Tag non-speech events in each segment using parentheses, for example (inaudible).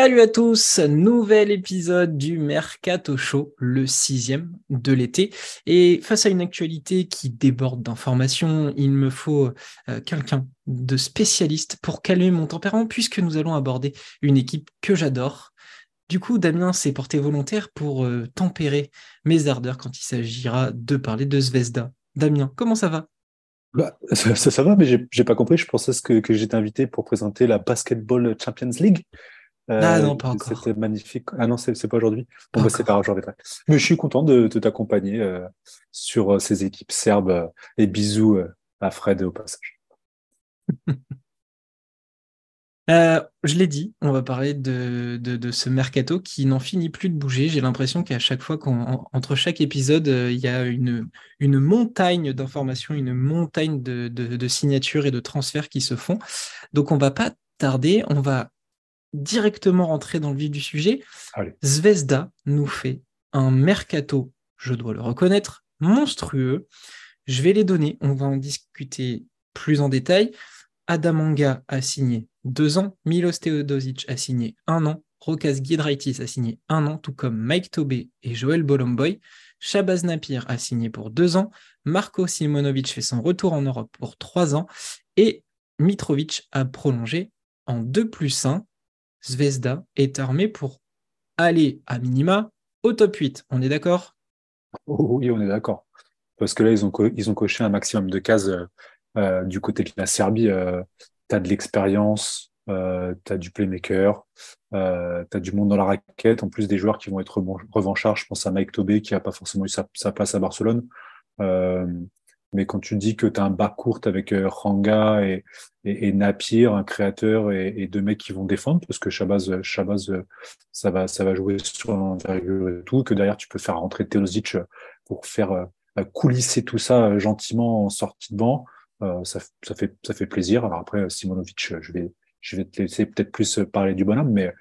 Salut à tous, nouvel épisode du Mercato Show, le sixième de l'été. Et face à une actualité qui déborde d'informations, il me faut euh, quelqu'un de spécialiste pour calmer mon tempérament puisque nous allons aborder une équipe que j'adore. Du coup, Damien s'est porté volontaire pour euh, tempérer mes ardeurs quand il s'agira de parler de Zvezda. Damien, comment ça va? Bah, ça, va, mais j'ai pas compris. Je pensais que j'étais invité pour présenter la Basketball Champions League ah non, pas encore. C'était magnifique. Ah non, c'est pas aujourd'hui. Bon, bah, c'est pas aujourd'hui. Mais je suis content de, t'accompagner euh, sur euh, ces équipes serbes euh, et bisous à Fred au passage. (laughs) je l'ai dit, on va parler de, de, ce mercato qui n'en finit plus de bouger. J'ai l'impression qu'à chaque fois qu'entre chaque épisode, il y a une, une montagne d'informations, une montagne de, de, signatures et de transferts qui se font. Donc on va pas tarder, on va directement rentrer dans le vif du sujet. Zvezda nous fait un mercato, je dois le reconnaître, monstrueux. Je vais les donner, on va en discuter plus en détail. Adamanga a signé deux ans, Milos Teodosic a signé un an, Rokas Giedraitis a signé un an, tout comme Mike Tobé et Joël Bolomboy. Shabazz Napier a signé pour deux ans, Marco Simonovic fait son retour en Europe pour trois ans et Mitrovic a prolongé en 2 plus 1. Zvezda est armé pour aller à minima au top 8. On est d'accord? Oh Oui, on est d'accord. Parce que là, ils ont, ils ont coché un maximum de cases euh, euh, du côté de la Serbie. Euh, tu as de l'expérience, tu as du playmaker, tu as du monde dans la raquette, en plus des joueurs qui vont être revanchards. Je pense à Mike Tobé qui n'a pas forcément eu sa, sa place à Barcelone. Mais quand tu dis que tu as un bas court avec euh, Ranga et, et, Napier, un créateur et, deux mecs qui vont défendre, parce que Shabazz, Shabazz ça, va, ça va jouer sur l'envergure et tout, que derrière tu peux faire rentrer Teosic pour faire euh, coulisser tout ça euh, gentiment en sortie de banc, ça, ça, fait, ça fait plaisir. Alors après, Simonovic, je vais, je vais te laisser peut-être plus parler du bonhomme, mais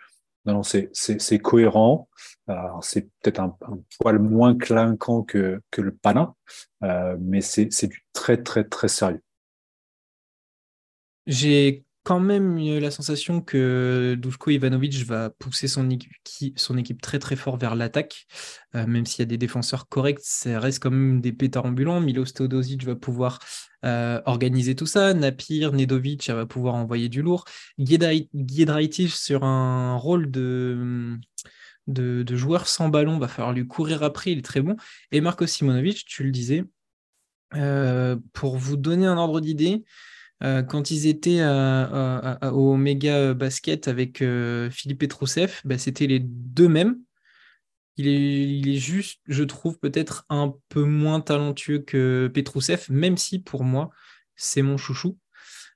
non, non, c'est cohérent. C'est peut-être un, poil moins clinquant que, le Pana, euh, mais c'est du très, très, très sérieux. J'ai quand même la sensation que Dushko Ivanovic va pousser son équipe, très très fort vers l'attaque, euh, même s'il y a des défenseurs corrects, ça reste quand même des pétards ambulants. Milos Teodosic va pouvoir euh, organiser tout ça, Napir, Nedovic va pouvoir envoyer du lourd, Giedraitis sur un rôle de, joueur sans ballon, va falloir lui courir après, il est très bon. Et Marco Simonovic, tu le disais, euh, pour vous donner un ordre d'idée, euh, quand ils étaient au méga basket avec euh, Philippe Petrousev, bah, c'était les deux mêmes. Il est, juste, je trouve, peut-être un peu moins talentueux que Petrousev, même si pour moi, c'est mon chouchou.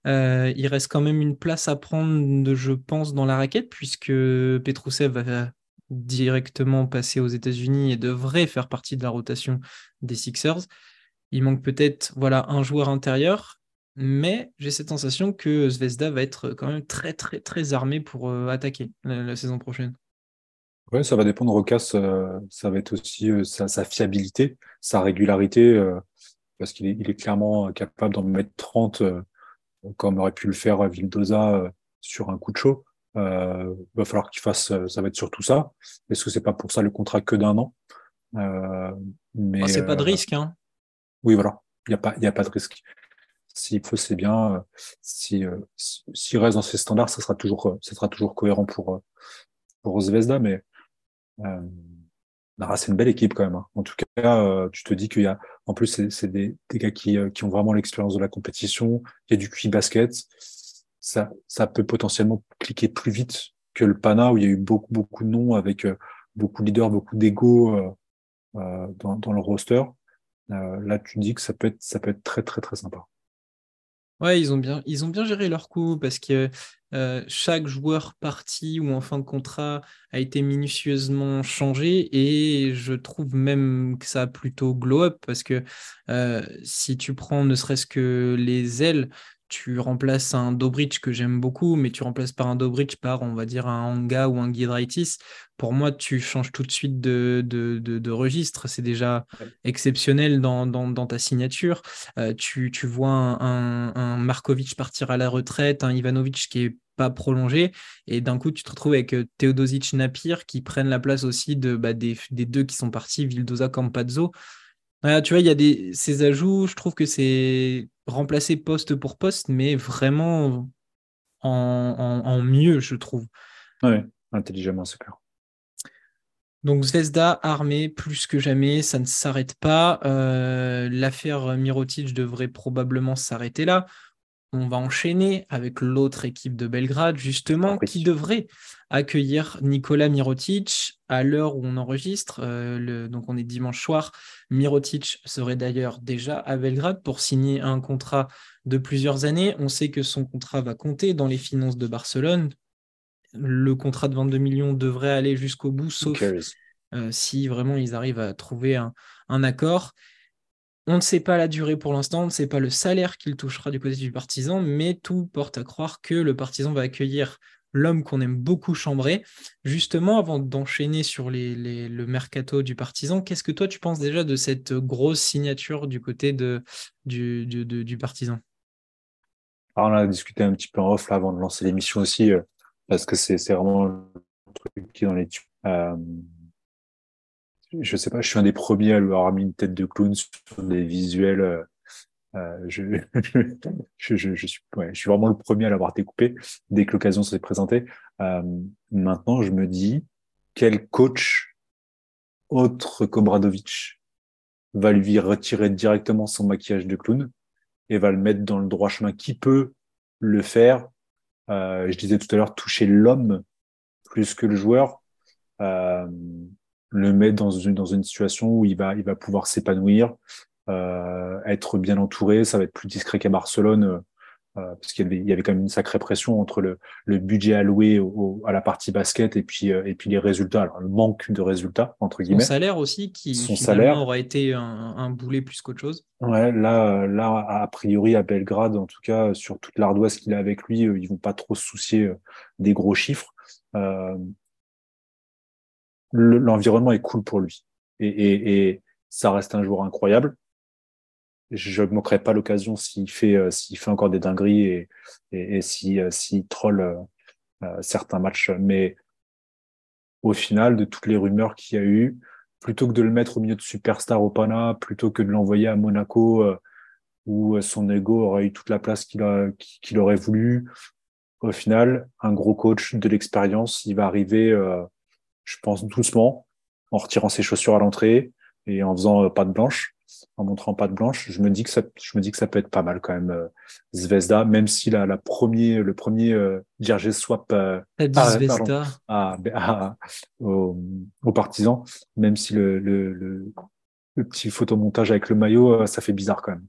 Euh, il reste quand même une place à prendre, je pense, dans la raquette, puisque Petrousev va directement passer aux États-Unis et devrait faire partie de la rotation des Sixers. Il manque peut-être voilà, un joueur intérieur mais j'ai cette sensation que Zvezda va être quand même très très très armé pour euh, attaquer la, saison prochaine. Ouais, ça va dépendre. Rocas, euh, ça va être aussi euh, sa, fiabilité, sa régularité, parce qu'il est, il est, clairement capable d'en mettre 30, comme aurait pu le faire Vildoza sur un coup de chaud. Il va falloir qu'il fasse, ça va être surtout ça. Est-ce que c'est pas pour ça le contrat que d'un an? Mais oh, c'est pas de risque, hein. Oui, voilà. Il n'y a pas, a pas de risque s'il faut, c'est bien. Euh, si, euh, s'il reste dans ces standards, ça sera toujours, euh, ça sera toujours cohérent pour, pour Zvezda, mais c'est une belle équipe quand même. Hein. En tout cas, tu te dis qu'il y a, en plus, c'est, des, des, gars qui, qui ont vraiment l'expérience de la compétition. Il y a du QI basket. Ça, ça peut potentiellement cliquer plus vite que le Pana où il y a eu beaucoup, beaucoup de noms avec beaucoup de leaders, beaucoup d'ego euh, dans, dans, le roster. là, tu dis que ça peut être, ça peut être très, très, très sympa. Ouais, ils ont bien, géré leur coup parce que euh, chaque joueur parti ou en fin de contrat a été minutieusement changé et je trouve même que ça a plutôt glow up parce que euh, si tu prends ne serait-ce que les ailes, tu remplaces un Dobrich que j'aime beaucoup, mais tu remplaces par un Dobrich par, on va dire, un Anga ou un Giedraitis. Pour moi, tu changes tout de suite de, de, de, registre. C'est déjà exceptionnel dans, dans, dans ta signature. Euh, tu, tu, vois un, un, Markovic partir à la retraite, un Ivanovic qui est pas prolongé. Et d'un coup, tu te retrouves avec Teodosic Napir qui prennent la place aussi de, bah, des, deux qui sont partis, Vildoza Campazzo. tu vois, il y a des, ces ajouts, je trouve que c'est remplacé poste pour poste, mais vraiment en, mieux, je trouve. Oui, intelligemment, c'est clair. Donc Zvezda armé plus que jamais, ça ne s'arrête pas. Euh, l'affaire Mirotic devrait probablement s'arrêter là. On va enchaîner avec l'autre équipe de Belgrade, justement, qui devrait accueillir Nicolas Mirotic à l'heure où on enregistre. Euh, donc on est dimanche soir. Mirotic serait d'ailleurs déjà à Belgrade pour signer un contrat de plusieurs années. On sait que son contrat va compter dans les finances de Barcelone le contrat de 22 millions devrait aller jusqu'au bout, sauf euh, si vraiment ils arrivent à trouver un, accord. On ne sait pas la durée pour l'instant, on ne sait pas le salaire qu'il touchera du côté du partisan, mais tout porte à croire que le partisan va accueillir l'homme qu'on aime beaucoup chambrer. Justement, avant d'enchaîner sur le mercato du partisan, qu'est-ce que toi tu penses déjà de cette grosse signature du côté du, partisan? Alors, On a discuté un petit peu en off là, avant de lancer l'émission aussi. Euh, parce que c'est vraiment un truc qui est dans les euh, je sais pas, je suis un des premiers à lui avoir mis une tête de clown sur des visuels. Euh, euh (laughs) je, je, je, suis, ouais, je suis vraiment le premier à l'avoir découpé dès que l'occasion s'est présentée. Euh, maintenant, je me dis, quel coach autre qu'Obradovic va lui retirer directement son maquillage de clown et va le mettre dans le droit chemin Qui peut le faire? Euh, je disais tout à l'heure, toucher l'homme plus que le joueur, euh, le mettre dans une, dans une situation où il va, il va pouvoir s'épanouir, euh, être bien entouré, ça va être plus discret qu'à Barcelone. Euh, parce qu'il y avait, il y avait quand même une sacrée pression entre le, le budget alloué au, à la partie basket et puis, euh, et puis les résultats, alors le manque de résultats, entre guillemets. Son salaire aussi, qui Son salaire aura été un, un boulet plus qu'autre chose. Ouais, là, là, a priori, à Belgrade, en tout cas, sur toute l'ardoise qu'il a avec lui, euh, ils vont pas trop se soucier des gros chiffres. Euh, L'environnement est cool pour lui. Et, et, et ça reste un joueur incroyable je ne manquerai pas l'occasion s'il fait, euh, s'il fait encore des dingueries et, et, et s'il euh, si, troll euh, certains matchs. Mais au final, de toutes les rumeurs qu'il y a eu, plutôt que de le mettre au milieu de Superstar Opana, plutôt que de l'envoyer à Monaco où son ego aurait eu toute la place qu'il qu'il aurait voulu, au final, un gros coach de l'expérience, il va arriver, je pense, doucement, en retirant ses chaussures à l'entrée et en faisant pas de blanche en montrant pas de blanche, je me dis que ça, je me dis que ça peut être pas mal quand même euh, Zvezda, même si la, la premier, le premier euh, swap euh, Zvezda. à, à, aux, partisans, même si le, le, le, petit photomontage avec le maillot, euh, ça fait bizarre quand même.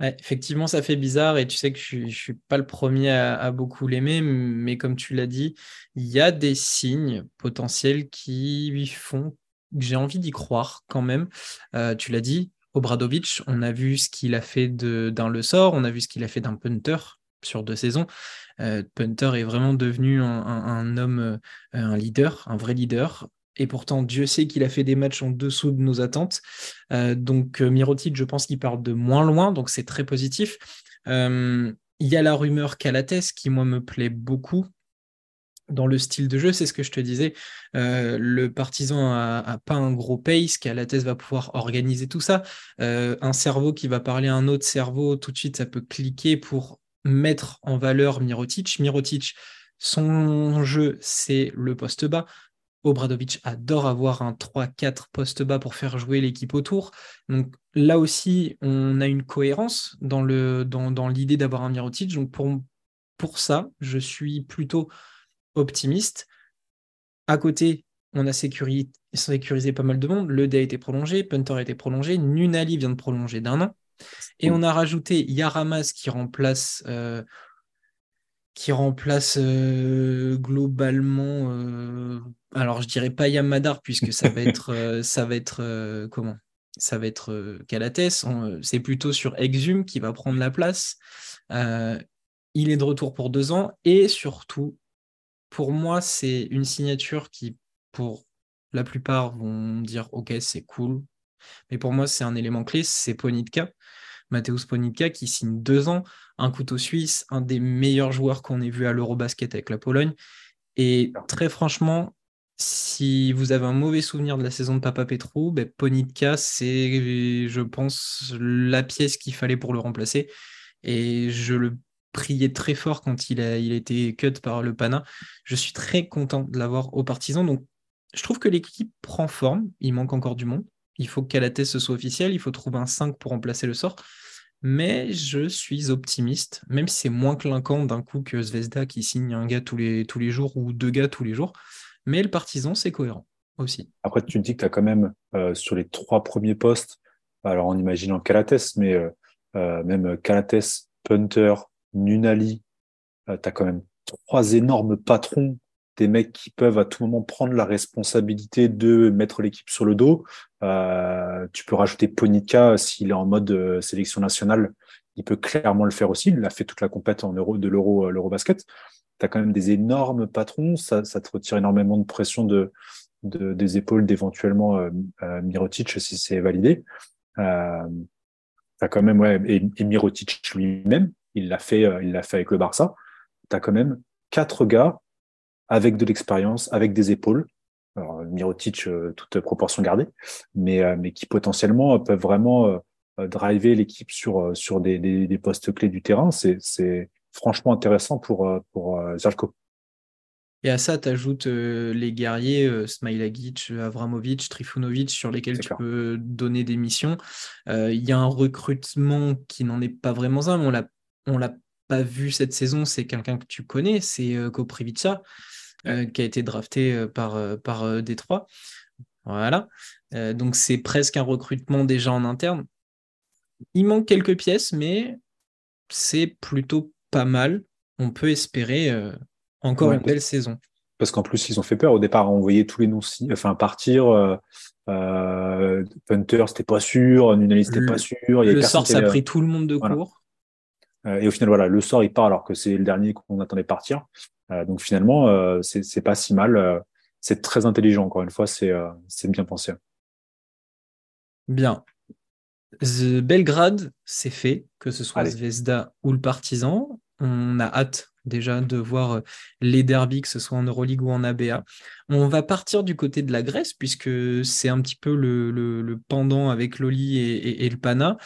Effectivement, ça fait bizarre et tu sais que je ne suis pas le premier à, beaucoup l'aimer, mais comme tu l'as dit, il y a des signes potentiels qui lui font j'ai envie d'y croire quand même. Euh, tu l'as dit, Obradovic, on a vu ce qu'il a fait d'un Le Sort, on a vu ce qu'il a fait d'un punter sur deux saisons. Euh, punter est vraiment devenu un, homme, euh, un leader, un vrai leader. Et pourtant, Dieu sait qu'il a fait des matchs en dessous de nos attentes. donc, Mirotic, je pense qu'il parle de moins loin, donc c'est très positif. Il y a la rumeur Calates qui, moi, me plaît beaucoup dans le style de jeu, c'est ce que je te disais. Euh, le partisan a, pas un gros pace, thèse va pouvoir organiser tout ça. Euh, un cerveau qui va parler à un autre cerveau, tout de suite, ça peut cliquer pour mettre en valeur Mirotic. Mirotic, son jeu, c'est le poste bas. Obradovic adore avoir un 3-4 poste bas pour faire jouer l'équipe autour. Donc là aussi, on a une cohérence dans l'idée dans, dans d'avoir un Mirotic. Donc pour, pour ça, je suis plutôt optimiste. À côté, on a sécurisé, pas mal de monde. Le dé a été prolongé, Punter a été prolongé, Nunali vient de prolonger d'un an. Et on a rajouté Yaramas qui remplace, euh, qui remplace euh, globalement. Euh, alors je dirais pas Yamadar puisque ça va être, (laughs) ça va être comment? Ça va être Calates. C'est plutôt sur Exum qui va prendre la place. il est de retour pour deux ans et surtout pour moi, c'est une signature qui, pour la plupart, vont dire Ok, c'est cool. Mais pour moi, c'est un élément clé c'est Ponitka, Mateusz Ponitka, qui signe deux ans. Un couteau suisse, un des meilleurs joueurs qu'on ait vu à l'Eurobasket avec la Pologne. Et très franchement, si vous avez un mauvais souvenir de la saison de Papa Petrou, ben Ponitka, c'est, je pense, la pièce qu'il fallait pour le remplacer. Et je le priais très fort quand il a, il a été cut par le Pana. Je suis très content de l'avoir au partisan. Donc, je trouve que l'équipe prend forme. Il manque encore du monde. Il faut qu'à la thèse ce soit officiel. Il faut trouver un 5 pour remplacer le sort. Mais je suis optimiste, même si c'est moins clinquant d'un coup que Zvezda qui signe un gars tous les, jours ou deux gars tous les jours. Mais le partisan, c'est cohérent aussi. Après, tu dis que tu as quand même euh, sur les trois premiers postes, alors en imaginant Calates, mais euh, euh, même Calates, Punter, Nunali, tu as quand même trois énormes patrons des mecs qui peuvent à tout moment prendre la responsabilité de mettre l'équipe sur le dos. Euh, tu peux rajouter Ponica s'il est en mode euh, sélection nationale. Il peut clairement le faire aussi. Il a fait toute la compète en euro, de l'euro, euh, l'eurobasket. Tu as quand même des énormes patrons. Ça, te retire énormément de pression de, de des épaules d'éventuellement euh, Mirotic si c'est validé. Euh, as quand même, ouais, et, et Mirotic lui-même, il l'a fait, il l'a fait avec le Barça. Tu as quand même quatre gars avec de l'expérience, avec des épaules. Alors, Mirotic, euh, toute proportion gardée, mais, euh, mais qui potentiellement peuvent vraiment euh, driver l'équipe sur, sur des, des, postes clés du terrain. C'est franchement intéressant pour, pour Zalko. Et à ça, tu ajoutes les guerriers, euh, Smilagic, Avramovic, Trifunovic, sur lesquels tu peux donner des missions. Il y a un recrutement qui n'en est pas vraiment un, mais on l'a pas vu cette saison, c'est quelqu'un que tu connais, c'est euh, Koprivica, euh, qui a été drafté euh, par, par Détroit. Voilà. donc c'est presque un recrutement déjà en interne. Il manque quelques pièces, mais c'est plutôt pas mal. On peut espérer encore une belle saison. Parce qu'en plus, ils ont fait peur. Au départ, on voyait tous les noms enfin, partir. Euh, Punter, c'était pas sûr. Nunali, c'était pas sûr. le sort, ça a pris tout le monde de court. Euh, et au final, voilà, le sort, il part alors que c'est le dernier qu'on attendait partir. Euh, donc finalement, euh, c'est pas si mal. c'est très intelligent, encore une fois, c'est bien pensé. Bien. Belgrade, c'est fait, que ce soit Zvezda ou le Partizan. On a hâte déjà de voir les derbies, que ce soit en Euroleague ou en ABA. On va partir du côté de la Grèce, puisque c'est un petit peu le, pendant avec l'Oli et, le Pana.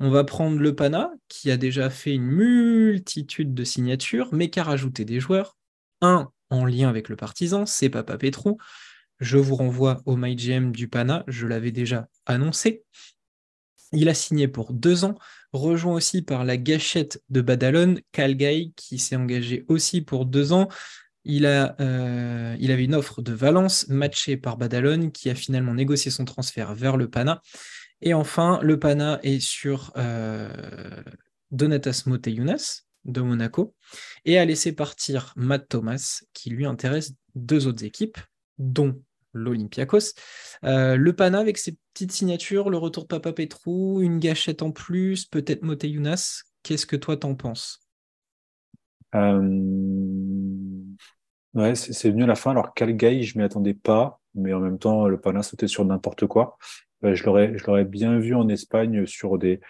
On va prendre le Pana, qui a déjà fait une multitude de signatures, mais qui a rajouté des joueurs. En lien avec le partisan, c'est Papa Petrou. Je vous renvoie au MyGM du Pana, je l'avais déjà annoncé. Il a signé pour deux ans, rejoint aussi par la gâchette de Badalone, Calgay, qui s'est engagé aussi pour deux ans. Euh, il avait une offre de Valence matchée par Badalone, qui a finalement négocié son transfert vers le Pana. Et enfin, le Pana est sur euh, Donatas Moteyunas de Monaco et a laissé partir Matt Thomas, qui lui intéresse deux autres équipes, dont l'Olympiakos. Euh, le Pana avec ses petites signatures, le retour de Papa Petrou, une gâchette en plus, peut-être Moteyunas. Qu'est-ce que toi t'en penses? Euh... Ouais, c'est venu à la fin. Alors, Calgay, je m'y attendais pas, mais en même temps, le Pana sautait sur n'importe quoi. Euh, je l'aurais bien vu en Espagne sur des,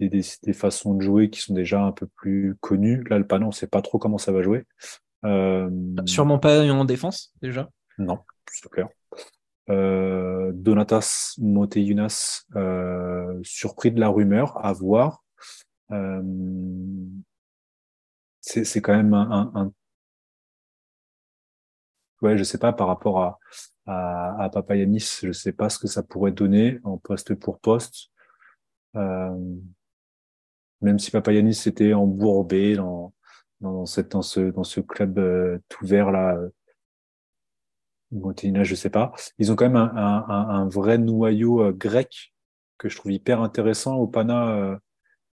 des, des, façons de jouer qui sont déjà un peu plus connues. Là, le Pana, on sait pas trop comment ça va jouer. Euh... Sûrement pas en défense, déjà? Non, c'est clair. Euh, Donatas Moteyunas, euh, surpris de la rumeur, à voir. Euh, c'est quand même un, un, ouais, je sais pas par rapport à, à, à Papayanis, je sais pas ce que ça pourrait donner en poste pour poste. Euh, même si Papayanis était embourbé dans, dans, cette, dans, ce, dans ce club euh, tout vert là, Montéina, je sais pas. Ils ont quand même un, un, un vrai noyau euh, grec que je trouve hyper intéressant au Pana. Euh,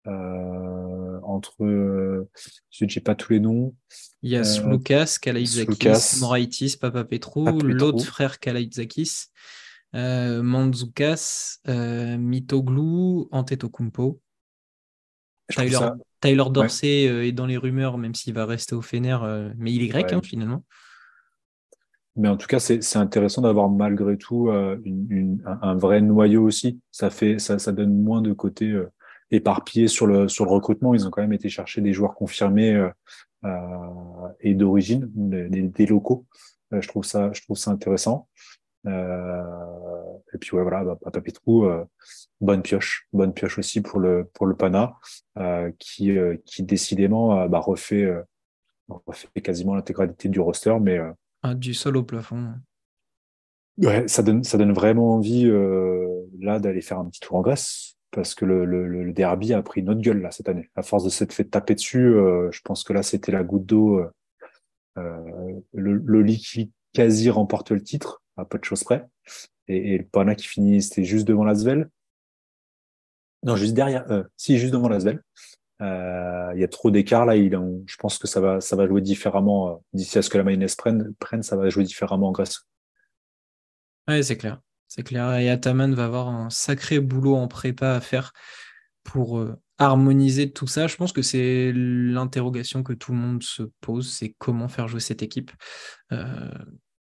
euh, entre euh, j'ai pas tous les noms. Il y a Slukas, Kalaitzakis, Moraitis, Papa Petro, l'autre frère Kalaitzakis, euh, Manzoukas, euh, Mitoglou, Antetokounmpo. Tyler, Tyler Dorsey est dans les rumeurs, même s'il va rester au Fener, mais il est grec hein, finalement. Mais en tout cas, c'est intéressant d'avoir malgré tout une, une, un, vrai noyau aussi. Ça fait, ça, ça donne moins de côté éparpillés sur le, sur le recrutement. Ils ont quand même été chercher des joueurs confirmés et d'origine, des, locaux. je trouve ça, je trouve ça intéressant. Et puis ouais, voilà, bah, Papa Petrou, bonne pioche, bonne pioche aussi pour le pour le Pana, qui qui décidément bah, refait refait quasiment l'intégralité du roster, mais ah, du sol au plafond. Ouais, ça donne, ça donne vraiment envie euh, là d'aller faire un petit tour en Grèce parce que le, le, le, derby a pris une autre gueule là cette année. À force de s'être fait taper dessus, euh, je pense que là c'était la goutte d'eau. Euh, euh le, le qui quasi remporte le titre à peu de choses près, et, le Pana qui finit, c'était juste devant l'Asvel. Non, juste derrière. Euh, si, juste devant l'Asvel. Euh, il y a trop d'écart là. Il, je pense que ça va, ça va jouer différemment d'ici à ce que la mayonnaise prenne, prenne, ça va jouer différemment en Grèce. Oui, c'est clair. C'est clair. Et Ataman va avoir un sacré boulot en prépa à faire pour euh, harmoniser tout ça. Je pense que c'est l'interrogation que tout le monde se pose, c'est comment faire jouer cette équipe. Euh,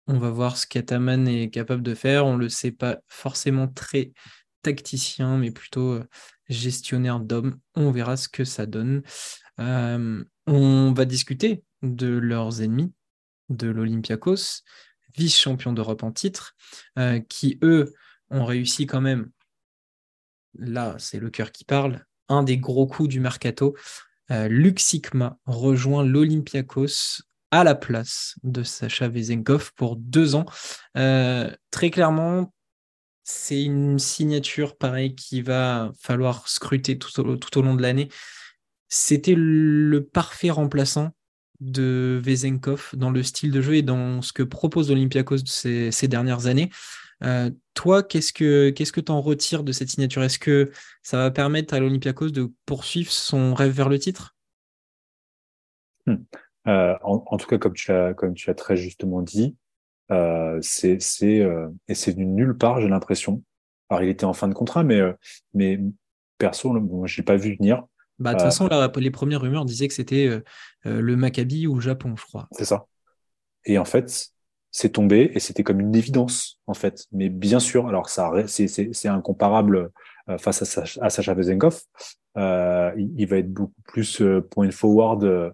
on va voir ce qu'Ataman est capable de faire. On ne le sait pas forcément très tacticien, mais plutôt euh, gestionnaire d'hommes. On verra ce que ça donne. on va discuter de leurs ennemis, de l'Olympiakos vice-champions d'Europe en titre, euh, qui eux ont réussi quand même, là c'est le cœur qui parle, un des gros coups du mercato. Euh, Luxikma rejoint l'Olympiakos à la place de Sacha Vezenkov pour deux ans. Euh, très clairement, c'est une signature pareil qui va falloir scruter tout au long de l'année. C'était le parfait remplaçant de Vezenkov dans le style de jeu et dans ce que propose Olympiakos ces, ces dernières années. Euh, toi, qu'est-ce que qu'est-ce que tu en retires de cette signature? Est-ce que ça va permettre à l'Olympiakos de poursuivre son rêve vers le titre? Hmm. Euh, en, tout cas, comme tu as comme tu as très justement dit, euh, c'est c'est et c'est venu nulle part, j'ai l'impression. Alors, il était en fin de contrat, mais mais perso, bon, je l'ai pas vu venir. Bah, de toute façon, les premières rumeurs disaient que c'était euh, euh, le Maccabi ou le Japon, je crois. C'est ça. Et en fait, c'est tombé et c'était comme une évidence, en fait. Mais bien sûr, alors ça, c'est incomparable euh, face à, à Sacha Vezenkov. Euh, il, va être beaucoup plus point forward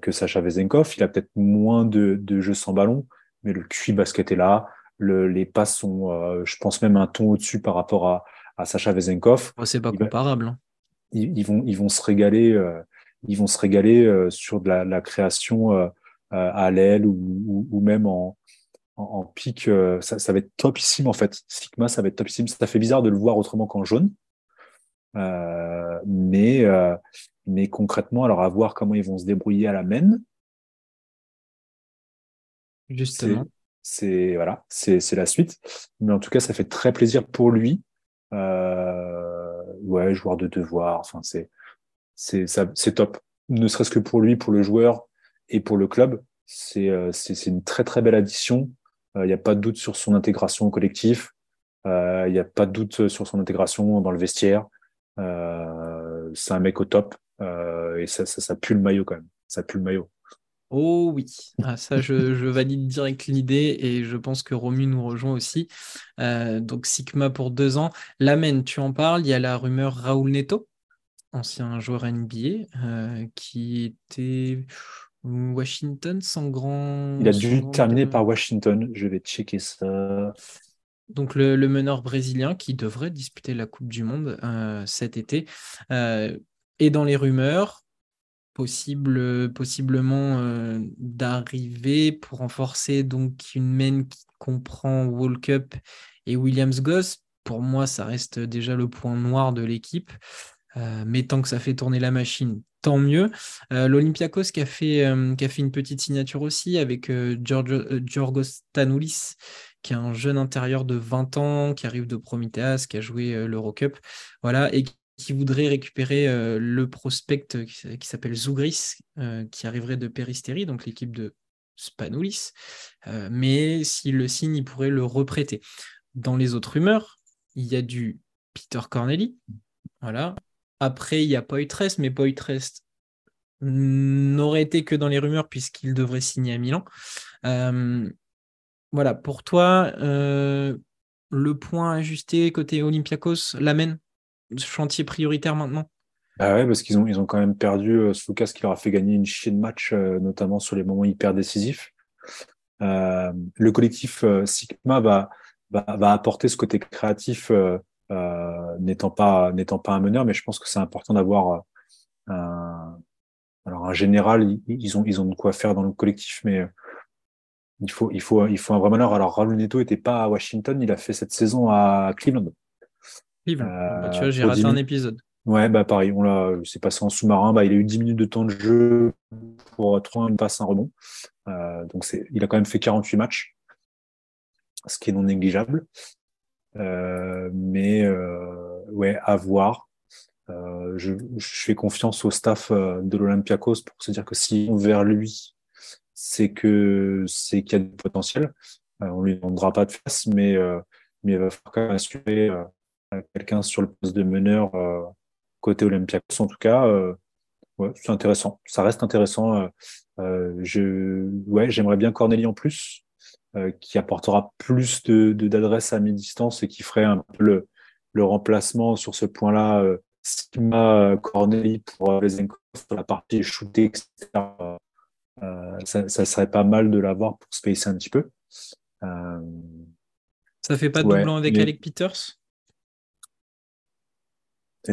que Sacha Vezenkov. Il a peut-être moins de, de jeux sans ballon, mais le QI basket est là. Le, les passes sont, je pense même un ton au-dessus par rapport à, à Sacha Vezenkov. c'est pas comparable. Hein ils, vont ils vont se régaler euh, ils vont se régaler euh, sur de la, la création euh, à l'aile ou, ou, même en, en, pic. Ça, ça, va être topissime en fait. Sigma, ça va être topissime. Ça fait bizarre de le voir autrement qu'en jaune. Euh, mais, euh, mais concrètement, alors à voir comment ils vont se débrouiller à la main. Justement. C'est voilà, c'est la suite. Mais en tout cas, ça fait très plaisir pour lui. Euh, ouais, joueur de devoir. Enfin, c'est c'est c'est top. Ne serait-ce que pour lui, pour le joueur et pour le club, c'est euh, c'est une très très belle addition. Il euh, n'y a pas de doute sur son intégration au collectif. Il euh, n'y a pas de doute sur son intégration dans le vestiaire. c'est un mec au top et ça, ça, ça pue le maillot quand même. Ça pue le maillot. Oh oui, ah, ça je, valide direct l'idée et je pense que Romu nous rejoint aussi. Euh, donc Sigma pour deux ans. L'Amen, tu en parles, il y a la rumeur Raoul Neto, ancien joueur NBA, euh, qui était Washington sans grand... Il a dû terminer par Washington, je vais checker ça. Donc le, meneur brésilien qui devrait disputer la Coupe du Monde euh, cet été. Et dans les rumeurs, possible, possiblement euh, d'arriver pour renforcer donc une main qui comprend World Cup et Williams Goss. Pour moi, ça reste déjà le point noir de l'équipe. Euh, mais tant que ça fait tourner la machine, tant mieux. Euh, L'Olympiakos qui, a fait, qui a fait une petite signature aussi avec Giorgos Tanoulis, qui est un jeune intérieur de 20 ans, qui arrive de Prometheas, qui a joué l'Eurocup. Voilà, et qui voudrait récupérer euh, le prospect qui, s'appelle Zougris, euh, qui arriverait de Peristeri, donc l'équipe de Spanoulis. Euh, mais s'il le signe, il pourrait le reprêter. Dans les autres rumeurs, il y a du Peter Corneli. Voilà. Après, il y a Poitrest, mais Poitrest n'aurait été que dans les rumeurs puisqu'il devrait signer à Milan. voilà, pour toi, le point ajusté côté Olympiakos l'amène chantier prioritaire maintenant bah ouais, parce qu'ils ont, ils ont quand même perdu euh, Lucas qui leur a fait gagner une chier de match, euh, notamment sur les moments hyper décisifs. Euh, le collectif euh, Sigma va, va, va, apporter ce côté créatif n'étant pas n'étant pas un meneur, mais je pense que c'est important d'avoir un, alors un général. Ils ont ils ont de quoi faire dans le collectif, mais il faut il faut il faut un vrai meneur. Alors Raul Neto était pas à Washington, il a fait cette saison à Cleveland. Cleveland. Bah, tu vois, j'ai raté un épisode. Ouais, bah pareil, on l'a, c'est passé en sous-marin. Bah, il a eu 10 minutes de temps de jeu pour trois une passe, un rebond. Euh, donc c'est, il a quand même fait 48 matchs, ce qui est non négligeable. Euh, mais euh, ouais, à voir. Euh, je, je, fais confiance au staff euh, de l'Olympiakos pour se dire que si on vers lui, c'est que c'est qu'il y a du potentiel. Euh, on lui demandera pas de face, mais mais il va falloir quand même assurer quelqu'un sur le poste de meneur côté Olympiakos en tout cas. Euh, ouais, c'est intéressant. Ça reste intéressant. Euh, euh, je, ouais, j'aimerais bien Cornélie en plus, qui apportera plus de, d'adresse à mi-distance et qui ferait un peu le, le remplacement sur ce point-là. Sima Cornélie pour les sur la partie shooter, etc. ça, ça, serait pas mal de l'avoir pour spacer un petit peu. Euh, ça fait pas de doublon avec Alec Peters?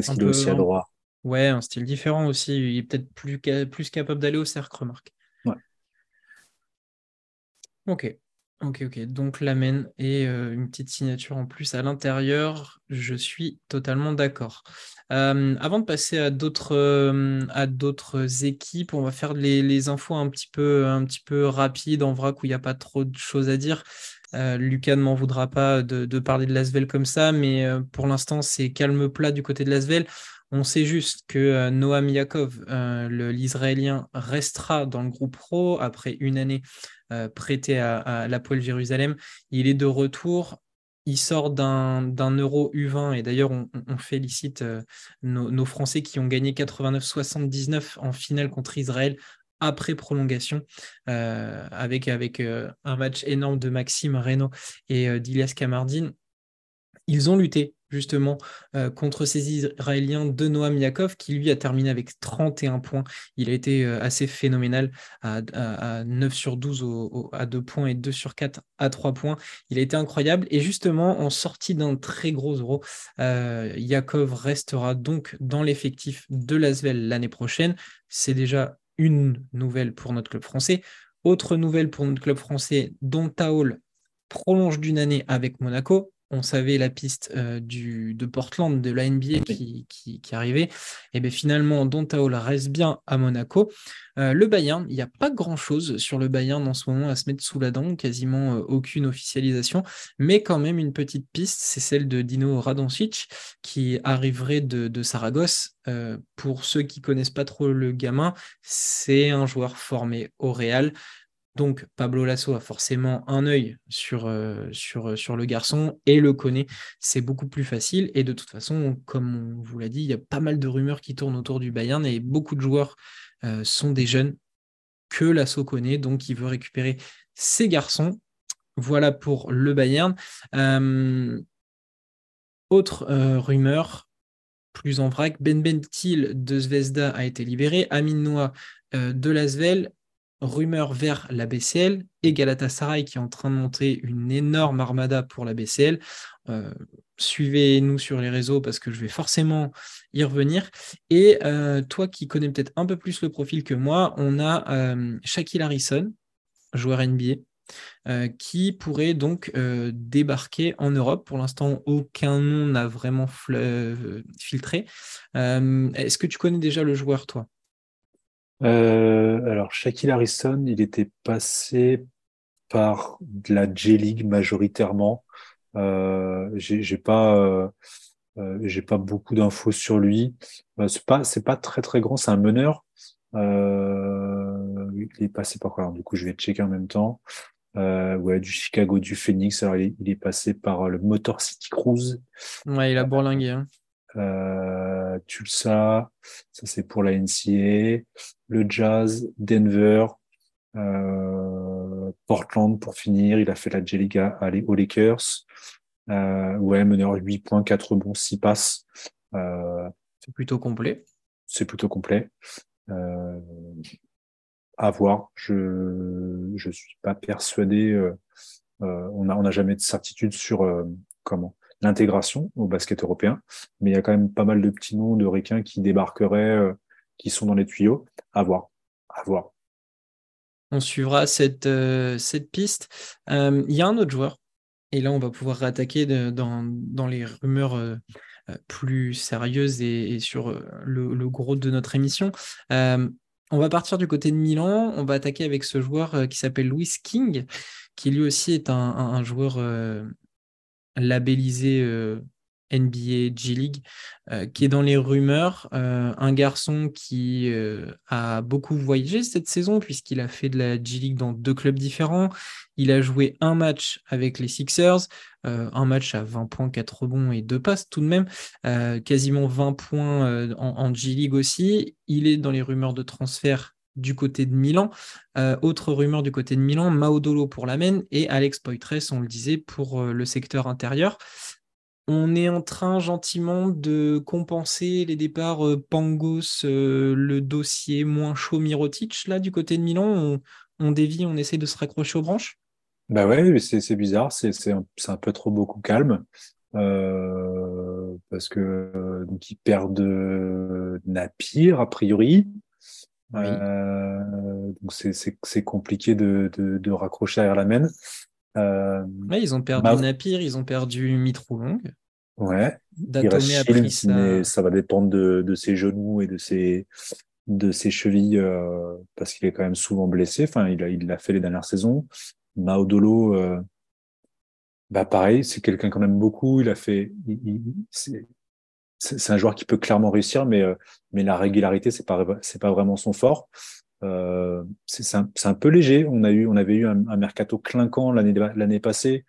Qu'il est aussi à droite Ouais, un style différent aussi. Il est peut-être plus, plus capable d'aller au cercle, remarque. Ouais. Ok. Ok, ok. Donc l'amène et euh, une petite signature en plus à l'intérieur. Je suis totalement d'accord. Euh, avant de passer à d'autres euh, à d'autres équipes, on va faire les, les, infos un petit peu un petit peu rapides en vrac où il n'y a pas trop de choses à dire. Lucas ne m'en voudra pas de, parler de Lasvel comme ça, mais pour l'instant c'est calme plat du côté de Lasvel. On sait juste que Noam Yakov, l'Israélien, restera dans le groupe pro après une année euh, prêté à, à l'Apoel Jérusalem. Il est de retour. Il sort d'un Euro U20 et d'ailleurs on, félicite euh, nos, Français qui ont gagné 89-79 en finale contre Israël après prolongation euh, avec, avec un match énorme de Maxime Reynaud et d'Ilias Kamardine. Ils ont lutté justement euh, contre ces Israéliens de Noam Yakov, qui lui a terminé avec 31 points. Il a été euh, assez phénoménal à, 9 sur 12 à 2 points et 2 sur 4 à 3 points. Il a été incroyable. Et justement, en sortie d'un très gros euro, euh, Yakov restera donc dans l'effectif de l'Asvel l'année prochaine. C'est déjà une nouvelle pour notre club français. Autre nouvelle pour notre club français, Don Taol prolonge d'une année avec Monaco on savait la piste euh, du, de Portland, de la NBA qui, qui, arrivait. Et bien finalement, Dontaola reste bien à Monaco. Euh, le Bayern, il n'y a pas grand-chose sur le Bayern en ce moment à se mettre sous la dent, quasiment euh, aucune officialisation, mais quand même une petite piste, c'est celle de Dino Radoncic qui arriverait de, de Saragosse. pour ceux qui connaissent pas trop le gamin, c'est un joueur formé au Real. Donc Pablo Lasso a forcément un œil sur, euh, euh, sur le garçon et le connaît. C'est beaucoup plus facile. Et de toute façon, comme on vous l'a dit, il y a pas mal de rumeurs qui tournent autour du Bayern et beaucoup de joueurs euh, sont des jeunes que Lasso connaît. Donc il veut récupérer ces garçons. Voilà pour le Bayern. autre rumeur, plus en vrac, Ben Bentil de Zvezda a été libéré. Amin Noah de Lasvel rumeur vers la BCL et Galatasaray qui est en train de monter une énorme armada pour la BCL. Euh, suivez-nous sur les réseaux parce que je vais forcément y revenir. Et euh, toi qui connais peut-être un peu plus le profil que moi, on a euh, Shaquille Harrison, joueur NBA. qui pourrait donc débarquer en Europe. Pour l'instant, aucun nom n'a vraiment filtré. Est-ce que tu connais déjà le joueur, toi? Euh, alors, Shaquille Harrison, il était passé par de la J-League majoritairement. Euh, j'ai pas, euh, euh, j'ai pas beaucoup d'infos sur lui. C'est pas, c'est pas très très grand. C'est un meneur. Il est passé par quoi? Du coup, je vais checker en même temps. ouais, du Chicago, du Phoenix. Alors, il est, il est passé par le Motor City Cruise. Ouais, il a bourlingué. Hein. Euh, Tulsa, ça c'est pour la NCA, le Jazz, Denver, euh, Portland pour finir. Il a fait la J-League aux Lakers. Euh, ouais, meneur 8 points, 4 bons, 6 passes. c'est plutôt complet. C'est plutôt complet. Euh, à voir. Je ne suis pas persuadé. on n'a on a jamais de certitude sur comment l'intégration au basket européen, mais il y a quand même pas mal de petits noms de requins qui débarqueraient, qui sont dans les tuyaux. À voir. À voir. On suivra cette, cette piste. Il y a un autre joueur et là, on va pouvoir rattaquer dans, les rumeurs euh, euh, plus sérieuses et, sur euh, le, gros de notre émission. on va partir du côté de Milan. On va attaquer avec ce joueur qui s'appelle Louis King, qui lui aussi est un joueur labellisé NBA G League, euh, qui est dans les rumeurs. Euh, un garçon qui euh, a beaucoup voyagé cette saison, puisqu'il a fait de la G League dans deux clubs différents. Il a joué un match avec les Sixers, un match à 20 points, 4 rebonds et 2 passes tout de même, quasiment 20 points en, en, G League aussi. Il est dans les rumeurs de transfert du côté de Milan. autre rumeur du côté de Milan, Maudolo pour la et Alex Poitres, on le disait, pour le secteur intérieur on est en train gentiment de compenser les départs euh, Pangos, euh, le dossier moins chaud Mirotic, là, du côté de Milan. On, dévie, on essaie de se raccrocher aux branches? Bah ouais, c'est bizarre, c'est un, un, peu trop beaucoup calme. Euh, parce que donc ils perdent Napier a priori. Donc c'est compliqué de, de, raccrocher à la main ils ont perdu Napier, ils ont perdu Mitroulong. Ouais. Datomé a pris ça. Mais ça va dépendre de, ses genoux et de ses, de ses chevilles euh, parce qu'il est quand même souvent blessé. Enfin, il l'a il fait les dernières saisons. Maudolo, euh, bah pareil, c'est quelqu'un qu'on aime beaucoup. Il a fait. C'est un joueur qui peut clairement réussir, mais, euh, mais la régularité, c'est pas, c'est pas vraiment son fort. Euh, c'est un, un, peu léger. On, a eu, on avait eu un, mercato clinquant l'année passée.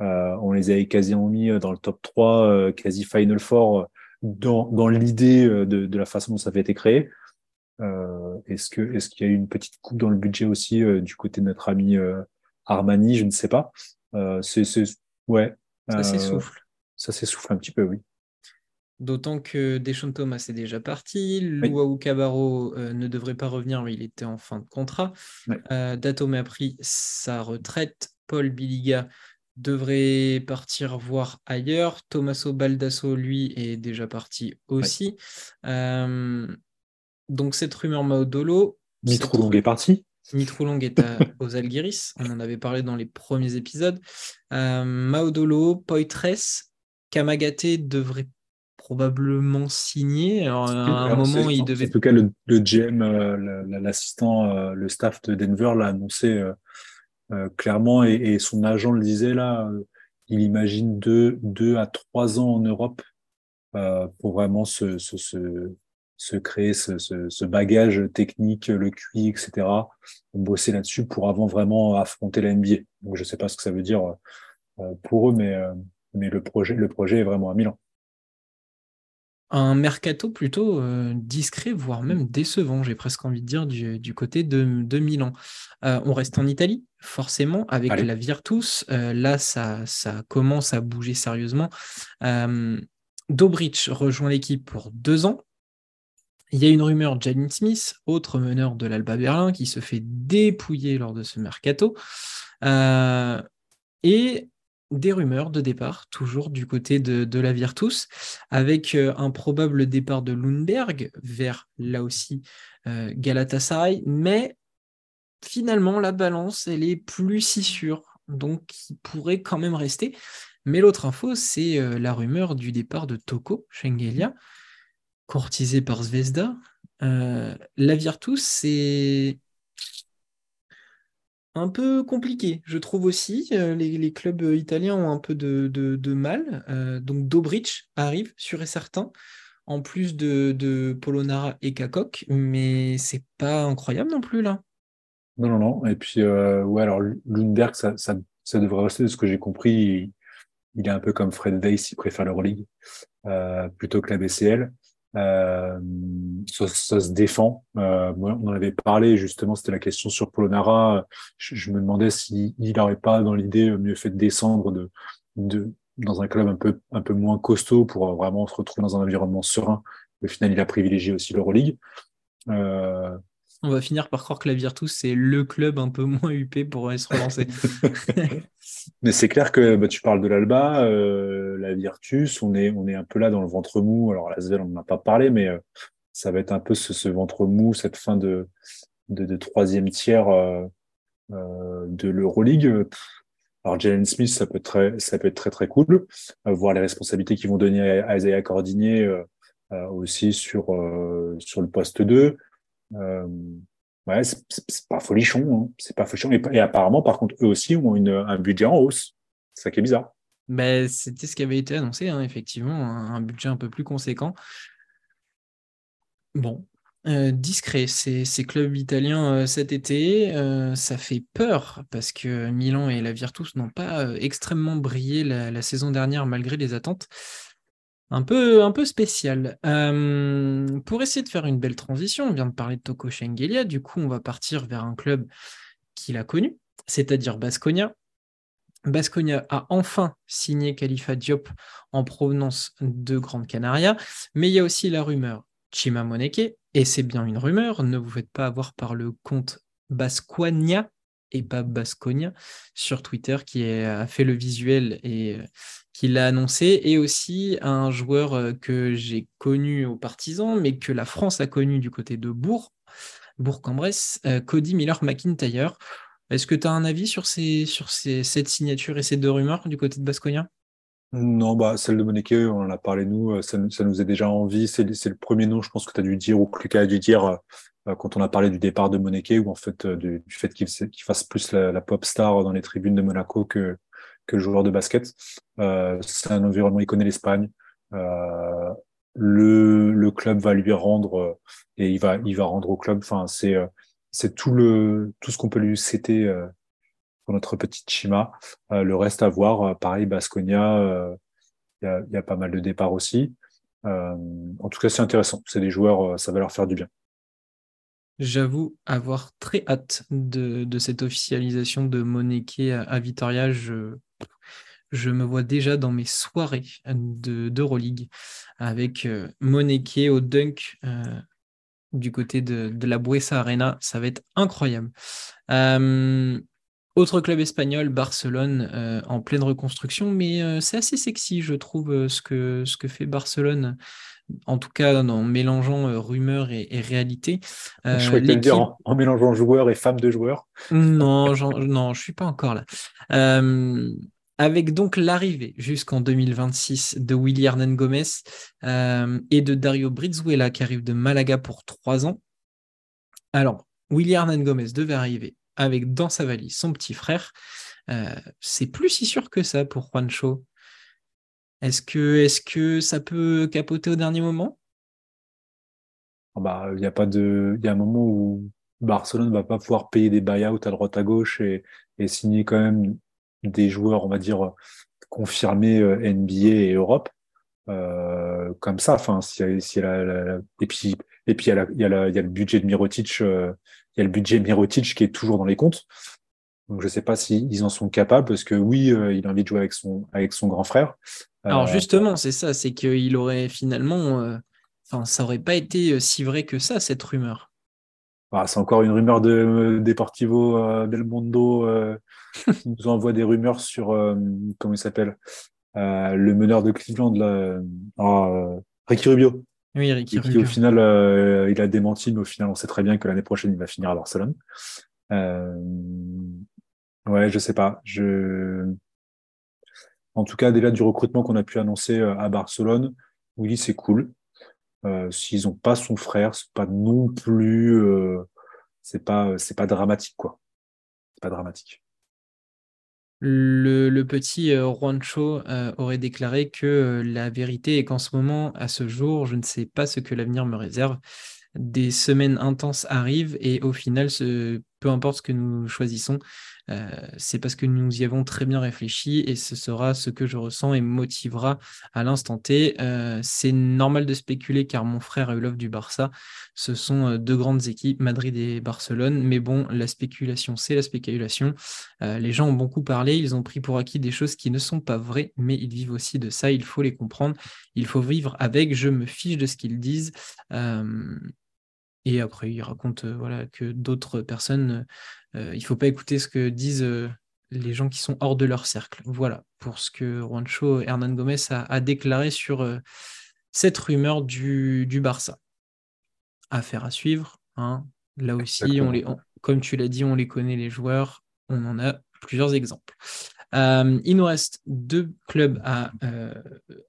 Euh, on les avait quasiment mis euh, dans le top 3, quasi Final Four, dans, dans l'idée de, de, la façon dont ça avait été créé. est-ce que est-ce qu'il y a eu une petite coupe dans le budget aussi du côté de notre ami Armani? Je ne sais pas. c'est, ouais. Ça s'essouffle. Ça s'essouffle un petit peu, oui. D'autant que Deschamps Thomas est déjà parti, Luau Cabarro euh, ne devrait pas revenir, mais il était en fin de contrat. Euh, Datome a pris sa retraite. Paul Biliga devrait partir voir ailleurs. Tommaso Baldasso, lui, est déjà parti aussi. Euh, donc cette rumeur Maudolo. Mitroulong est parti. Mitroulong est (laughs) aux Algiris. On en avait parlé dans les premiers épisodes. Maudolo, Poitres, Kamagaté devrait probablement signé. à un moment, il devait. En tout cas, le, GM, euh, l'assistant, euh, le staff de Denver l'a annoncé euh, clairement et, son agent le disait là. il imagine deux, deux à trois ans en Europe pour vraiment se, se, se, créer ce, ce, bagage technique, le QI, etc. Bosser là-dessus pour avant vraiment affronter la NBA. Donc, je ne sais pas ce que ça veut dire pour eux, mais, mais le, projet, le projet est vraiment à Milan un mercato plutôt euh, discret, voire même décevant, j'ai presque envie de dire, du, côté de, de Milan. Euh, on reste en Italie, forcément, avec la Virtus. Euh, là, ça, ça commence à bouger sérieusement. Dobrich rejoint l'équipe pour deux ans. Il y a une rumeur, Jalen Smith, autre meneur de l'Alba Berlin, qui se fait dépouiller lors de ce mercato. et des rumeurs de départ, toujours du côté de, la Virtus, avec euh, un probable départ de Lundberg vers là aussi euh, Galatasaray, mais finalement la balance elle est plus si sûre, donc il pourrait quand même rester. Mais l'autre info, c'est euh, la rumeur du départ de Toko Schengelia, courtisé par Zvezda. la Virtus, c'est un peu compliqué, je trouve aussi. Euh, les, clubs italiens ont un peu de, mal. Euh, donc Dobrich arrive, sûr et certain, en plus de, Polonara et Kakok, mais c'est pas incroyable non plus là. Non, non, non. Et puis, euh, ouais, alors Lundberg, ça, devrait rester de ce que j'ai compris. Il, est un peu comme Fred Weiss, il préfère l'Euroleague plutôt que la BCL. Euh, ça, se défend. Euh, on en avait parlé justement, c'était la question sur Polonara. Je, me demandais s'il n'aurait pas dans l'idée mieux fait de descendre, de, de, dans un club un peu, un peu moins costaud pour vraiment se retrouver dans un environnement serein. Au final, il a privilégié aussi l'Euroleague. Euh... On va finir par croire que la Virtus, c'est le club un peu moins huppé pour se relancer. (laughs) Mais c'est clair que bah, tu parles de l'Alba, euh, la Virtus, on est, on est un peu là dans le ventre mou. Alors, la Svel, on n'en a pas parlé, mais euh, ça va être un peu ce, ce, ventre mou, cette fin de, de, de troisième tiers euh, euh de l'Euroleague. Alors Jalen Smith, ça peut être très, ça peut être très très cool. Euh, voir les responsabilités qu'ils vont donner à, Isaiah Cordigné euh, euh, aussi sur sur le poste 2. Ouais, c'est pas folichon, hein. c'est pas folichon. Et, apparemment, par contre, eux aussi ont une, un budget en hausse. C'est ça qui est bizarre. Ben, c'était ce qui avait été annoncé, hein, effectivement, un, budget un peu plus conséquent. Bon, euh, discret, ces, clubs italiens euh, cet été, euh, ça fait peur parce que Milan et la Virtus n'ont pas extrêmement brillé la, saison dernière malgré les attentes. Un peu, un peu spécial. pour essayer de faire une belle transition, on vient de parler de Toko Schengelia, du coup on va partir vers un club qu'il a connu, c'est-à-dire Basconia. Basconia a enfin signé Khalifa Diop en provenance de Grande Canaria, mais il y a aussi la rumeur Chima Moneke, et c'est bien une rumeur, ne vous faites pas avoir par le compte Basquania et pas Basconia sur Twitter qui a fait le visuel et euh, qui l'a annoncé, et aussi un joueur euh, que j'ai connu aux partisans, mais que la France a connu du côté de Bourg, Bourg-en-Bresse, euh, Cody Miller-McIntyre. Est-ce que tu as un avis sur, ces, sur ces, cette signature et ces deux rumeurs du côté de Basconia? Non, bah, celle de Moneke, on en a parlé nous, ça, nous est déjà envie. C'est le premier nom, je pense que tu as dû dire, ou que Lucas a dû dire quand on a parlé du départ de Moneke, ou en fait euh, du, du, fait qu'il fasse plus la, la, pop star dans les tribunes de Monaco que, que le joueur de basket. Euh, c'est un environnement, il connaît l'Espagne. Euh, le, le club va lui rendre et il va, il va rendre au club. Enfin, c'est c'est tout le tout ce qu'on peut lui citer notre petite Chima. Euh, le reste à voir, euh, pareil, Basconia, euh, il y, a, pas mal de départs aussi. en tout cas, c'est intéressant. C'est des joueurs, ça va leur faire du bien. J'avoue avoir très hâte de, cette officialisation de Moneke à, Vitoria. Je, me vois déjà dans mes soirées d'Euroleague avec euh, Moneke au dunk du côté de, la Buesa Arena. Ça va être incroyable. Autre club espagnol, Barcelone, euh, en pleine reconstruction, mais euh, c'est assez sexy, je trouve, euh, ce, que, ce que fait Barcelone, en tout cas en mélangeant rumeurs et, et réalité. je croyais que dire en, en, mélangeant joueurs et femmes de joueurs. Non, non, je suis pas encore là. avec donc l'arrivée jusqu'en 2026 de Willy Hernan Gomez et de Dario Brizuela qui arrive de Malaga pour trois ans. Alors, Willy Hernan Gomez devait arriver avec dans sa valise son petit frère. Euh, c'est plus si sûr que ça pour Juancho. Est-ce que, est que ça peut capoter au dernier moment? Ah bah, il y a pas de, il y a un moment où Barcelone ne va pas pouvoir payer des buyouts à droite à gauche et, et signer quand même des joueurs, on va dire, confirmés euh, NBA et Europe. Euh, comme ça, enfin, si, si la, la, et puis et puis il y a, il y a, il y a le budget de Mirotic, euh, il y a le budget Mirotic qui est toujours dans les comptes. Donc je sais pas s'ils ils en sont capables parce que oui, euh, il a envie de jouer avec son avec son grand frère. Alors euh, justement, c'est ça, c'est qu'il aurait finalement, enfin, ça aurait pas été si vrai que ça cette rumeur. Ah, c'est encore une rumeur de Deportivo Del Mundo (laughs) qui nous envoie des rumeurs sur comment il s'appelle le meneur de Cleveland là, oh, Ricky Rubio. Oui, Ricky et qui, au final, euh, il a démenti, mais au final, on sait très bien que l'année prochaine, il va finir à Barcelone. Euh, ouais, je sais pas. En tout cas, déjà du recrutement qu'on a pu annoncer euh, à Barcelone, oui, c'est cool. Euh, S'ils ont pas son frère, c'est pas non plus, euh, c'est pas, dramatique quoi. C'est pas dramatique. Le, petit Juancho aurait déclaré que la vérité est qu'en ce moment, à ce jour, je ne sais pas ce que l'avenir me réserve. Des semaines intenses arrivent et au final, ce peu importe ce que nous choisissons, euh, c'est parce que nous y avons très bien réfléchi et ce sera ce que je ressens et motivera à l'instant T. Euh, c'est normal de spéculer car mon frère a eu l'offre du Barça. Ce sont euh, deux grandes équipes, Madrid et Barcelone. Mais bon, la spéculation, c'est la spéculation. les gens ont beaucoup parlé, ils ont pris pour acquis des choses qui ne sont pas vraies, mais ils vivent aussi de ça. Il faut les comprendre. Il faut vivre avec. Je me fiche de ce qu'ils disent. Et après, il raconte euh, voilà, que d'autres personnes, euh, il ne faut pas écouter ce que disent euh, les gens qui sont hors de leur cercle. Voilà pour ce que Juancho Hernan Gomez a, déclaré sur cette rumeur du, du, Barça. Affaire à suivre. Hein. Là aussi, on les, comme tu l'as dit, on les connaît, les joueurs. On en a plusieurs exemples. Euh, il nous reste deux clubs à euh,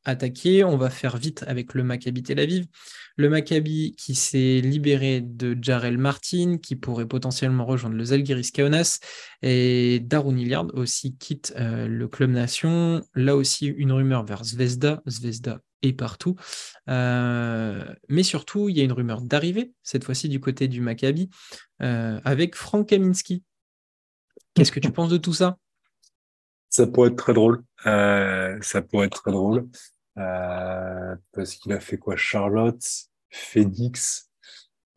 attaquer. On va faire vite avec le Maccabi Tel Aviv. Le Maccabi qui s'est libéré de Jarel Martin, qui pourrait potentiellement rejoindre le Zalgiris Kaunas. Et Darun Iliard aussi quitte euh, le club nation. Là aussi, une rumeur vers Zvezda. Zvezda est partout. mais surtout, il y a une rumeur d'arrivée, cette fois-ci du côté du Maccabi, avec Frank Kaminski. Qu'est-ce que tu penses de tout ça? Ça pourrait être très drôle. Euh, ça pourrait être très drôle. Euh, parce qu'il a fait quoi? Charlotte, Phoenix.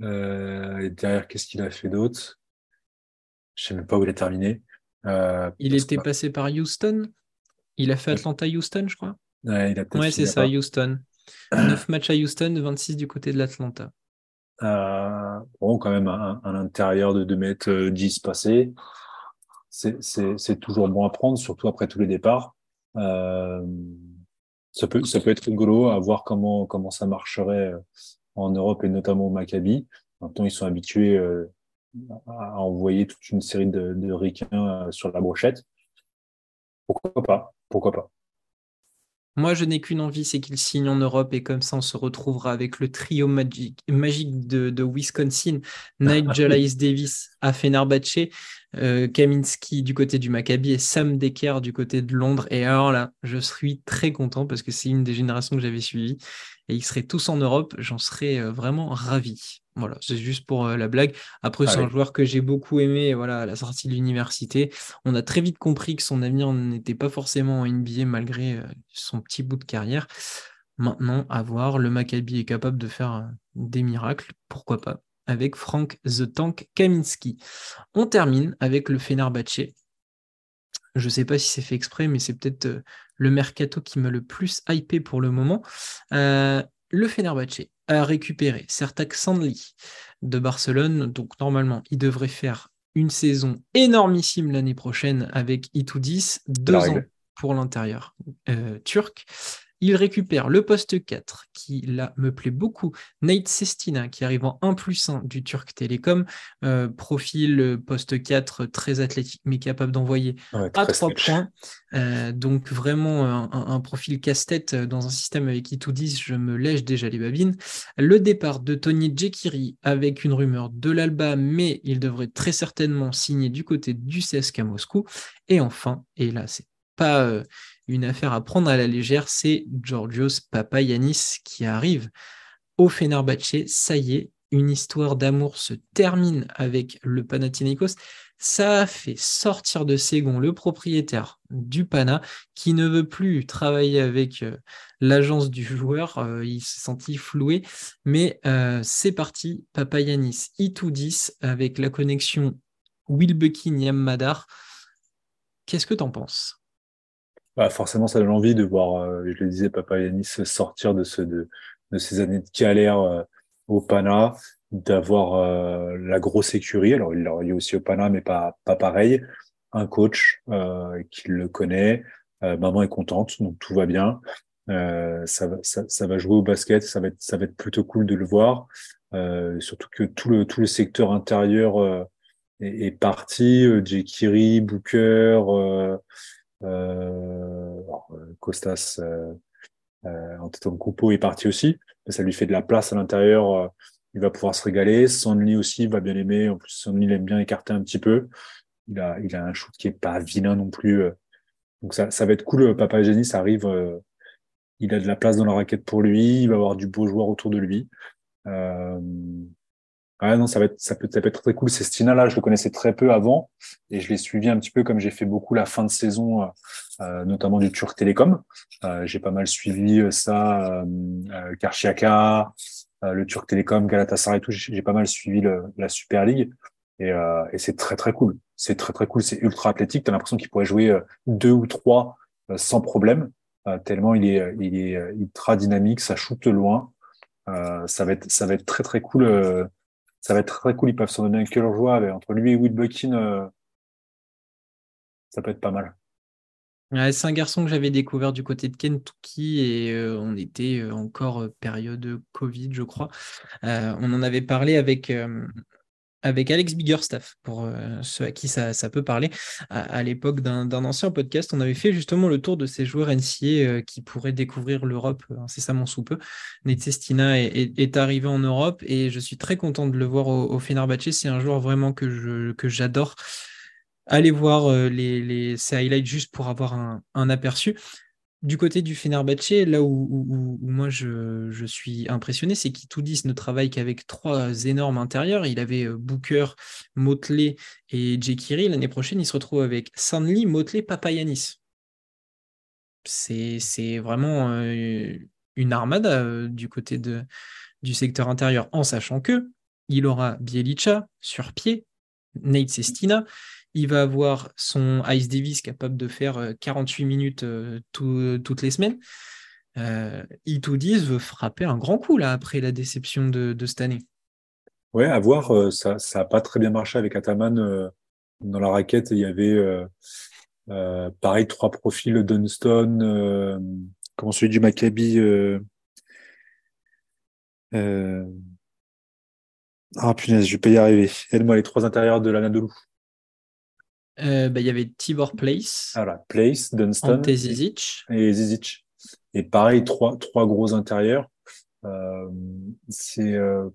Euh, et derrière, qu'est-ce qu'il a fait d'autre? Je sais même pas où il a terminé. Il était passé par Houston? Il a fait Atlanta-Houston, je crois. Ouais, il a ouais c'est ça, Houston. (clears throat) 9 matchs à Houston, 26 du côté de l'Atlanta. Bon, quand même, un, un intérieur de 2 mètres 10 passé c'est toujours bon à prendre, surtout après tous les départs. Euh, ça, peut, être rigolo à voir comment, ça marcherait euh, en Europe et notamment au Maccabi. Maintenant, ils sont habitués euh, à envoyer toute une série de, de ricains sur la brochette. Pourquoi pas Pourquoi pas moi, je n'ai qu'une envie, c'est qu'il signe en Europe et comme ça, on se retrouvera avec le trio magique, magique de, de Wisconsin, Nigel Hayes Davis à Fenerbahce, euh, Kaminski du côté du Maccabi et Sam Decker du côté de Londres. Et alors là, je suis très content parce que c'est une des générations que j'avais suivies et ils seraient tous en Europe. J'en serais euh, vraiment ravi. Voilà, c'est juste pour euh, la blague. Après, c'est un joueur que j'ai beaucoup aimé voilà, à la sortie de l'université. On a très vite compris que son avenir n'était pas forcément en NBA malgré son petit bout de carrière. Maintenant, à voir, le Maccabi est capable de faire des miracles, pourquoi pas avec Frank The Tank Kaminski. On termine avec le Fenerbahce. Je ne sais pas si c'est fait exprès, mais c'est peut-être le mercato qui m'a le plus hypé pour le moment. Euh, le Fenerbahce a récupéré Sertak Sandli de Barcelone. Donc normalement, il devrait faire une saison énormissime l'année prochaine avec Itoudis, deux ans pour l'intérieur euh, turc. Il récupère le poste 4, qui là me plaît beaucoup. Nate Sestina, qui arrive en 1 plus 1 du Turc Télécom. Euh, profil euh, poste 4, très athlétique, mais capable d'envoyer à 3 points. Euh, donc vraiment un, profil casse-tête dans un système avec Itoudis, je me lèche déjà les babines. Le départ de Tony Djekiri avec une rumeur de l'Alba, mais il devrait très certainement signer du côté du CSK Moscou. Et enfin, et là c'est pas une affaire à prendre à la légère, c'est Georgios Papayanis qui arrive au Fenerbahce. Ça y est, une histoire d'amour se termine avec le Panathinaikos. Ça a fait sortir de ses gonds le propriétaire du Pana qui ne veut plus travailler avec euh, l'agence du joueur. Euh, il s'est senti floué. Mais euh, c'est parti. Papayanis, Itoudis avec la connexion Wilbekin-Yammadar. Qu'est-ce que tu en penses? Bah, forcément, ça donne envie de voir, euh, je le disais, Papa Yanis sortir de, ce, de, de ces années de galère euh, au Pana, d'avoir euh, la grosse écurie. Alors, il l'a eu aussi au Pana, mais pas, pas pareil. Un coach qui le connaît. maman est contente, donc tout va bien. ça, va, ça, ça, va jouer au basket, ça va être, ça va être plutôt cool de le voir. surtout que tout le, tout le secteur intérieur est, est, parti. Jekiri, Booker, euh, euh, Costas euh, Antetokounmpo est parti aussi, ça lui fait de la place à l'intérieur. il va pouvoir se régaler. Sonny aussi va bien aimer. En plus, Sonny il aime bien écarter un petit peu. Il a, un shoot qui est pas vilain non plus. Donc ça, ça va être cool. Papa Génie, ça arrive. il a de la place dans la raquette pour lui. Il va avoir du beau joueur autour de lui. Euh, Ouais, non, ça va être, ça peut, ça peut être très cool. C'est Stina là, je le connaissais très peu avant et je l'ai suivi un petit peu comme j'ai fait beaucoup la fin de saison, euh, euh notamment du Turc Télécom. Euh, j'ai pas mal suivi euh, ça, euh, Karchiaka, le Turc Télécom, Galatasaray et tout. J'ai pas mal suivi le, la Super League et, et c'est très très cool. C'est très très cool. C'est ultra athlétique. T'as l'impression qu'il pourrait jouer deux ou trois sans problème. tellement il est, il est ultra dynamique, ça shoot loin. ça va être, ça va être très très cool ça va être très cool. Ils peuvent s'en donner un cœur joie. entre lui et Will Buckin, euh, ça peut être pas mal. c'est un garçon que j'avais découvert du côté de Kentucky et euh, on était euh, encore période Covid, je crois. on en avait parlé avec, avec Alex Biggerstaff, pour euh, ceux à qui ça, peut parler. À, l'époque d'un ancien podcast, on avait fait justement le tour de ces joueurs NCA euh, qui pourraient découvrir l'Europe incessamment sous peu. Nate Sestina est, arrivé en Europe et je suis très content de le voir au, au Fenerbahce. C'est un joueur vraiment que j'adore. Allez voir euh, les, les, ces highlights juste pour avoir un, un aperçu du côté du Fenerbahce, là où, moi je, suis impressionné, c'est qu'Itoudis ne travaille qu'avec trois énormes intérieurs. Il avait euh, Booker, Motley et Jekiri. L'année prochaine, il se retrouve avec Sanli, Motley, Papayanis. C'est vraiment euh, une armada euh, du côté du secteur intérieur, en sachant que il aura Bielicha sur pied, Nate Sestina, il va avoir son Ice Davis capable de faire 48 euh, minutes euh, toutes les semaines. Euh, 10 veut frapper un grand coup là après la déception de, cette année. Ouais, à voir. Euh, ça n'a pas très bien marché avec Ataman. dans la raquette, il y avait pareil trois profils Dunston, comme celui du Maccabi. Ah punaise, je vais pas y arriver. Aide-moi les trois intérieurs de l'Anadolu. Euh, bah, il y avait Tibor Place. Voilà, Place, Dunston. Et Zizic. Et Zizic. Et pareil, trois, trois gros intérieurs. Euh, c'est euh,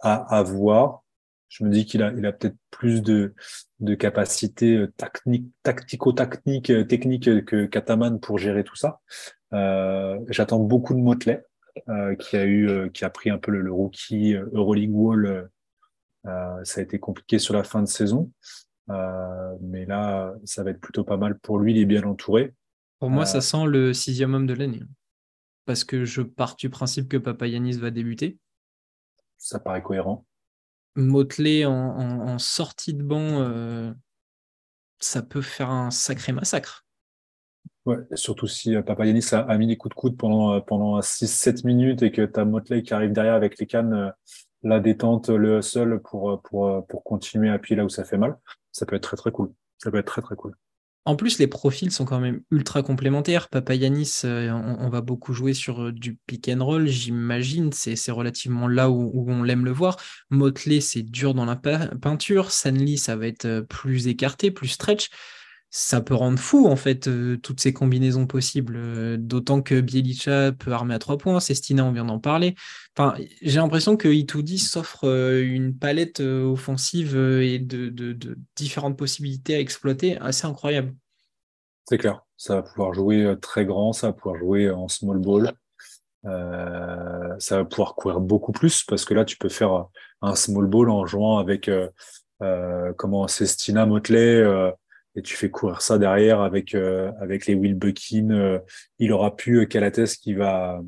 à, à, voir. Je me dis qu'il a, il a peut-être plus de, de capacité euh, technique, tactico-technique, euh, technique que Kataman pour gérer tout ça. Euh, J'attends beaucoup de Motley, qui a eu, qui a pris un peu le, le rookie Euroleague Wall. ça a été compliqué sur la fin de saison. Euh, mais là, ça va être plutôt pas mal pour lui, il est bien entouré. Pour moi, ça euh, sent le sixième homme de l'année. Parce que je pars du principe que Papa Yanis va débuter. Ça paraît cohérent. Motley en, sortie de banc, euh, ça peut faire un sacré massacre. Ouais, surtout si Papa Yanis a, mis des coups de coude pendant, pendant 6-7 minutes et que tu as Motley qui arrive derrière avec les cannes, la détente, le hustle pour, pour, pour continuer à appuyer là où ça fait mal ça peut être très très cool. En plus, les profils sont quand même ultra complémentaires. Papa Yanis, euh, on, va beaucoup jouer sur euh, du pick and roll, j'imagine. C'est relativement là où, on l'aime le voir. Motley, c'est dur dans la peinture. Sanli, ça va être euh, plus écarté, plus stretch ça peut rendre fou en fait euh, toutes ces combinaisons possibles. Euh, d'autant que Bielicha peut armer à trois points, Sestina, on vient d'en parler. Enfin, j'ai l'impression que Itoudi s'offre euh, une palette offensive et de, différentes possibilités à exploiter assez incroyable. C'est clair, ça va pouvoir jouer très grand, ça va pouvoir jouer en small ball. ça va pouvoir courir beaucoup plus parce que là tu peux faire un small ball en jouant avec comment Sestina Motley et tu fais courir ça derrière avec euh, avec les Will Buckin. Euh, il aura pu euh, Calates qui va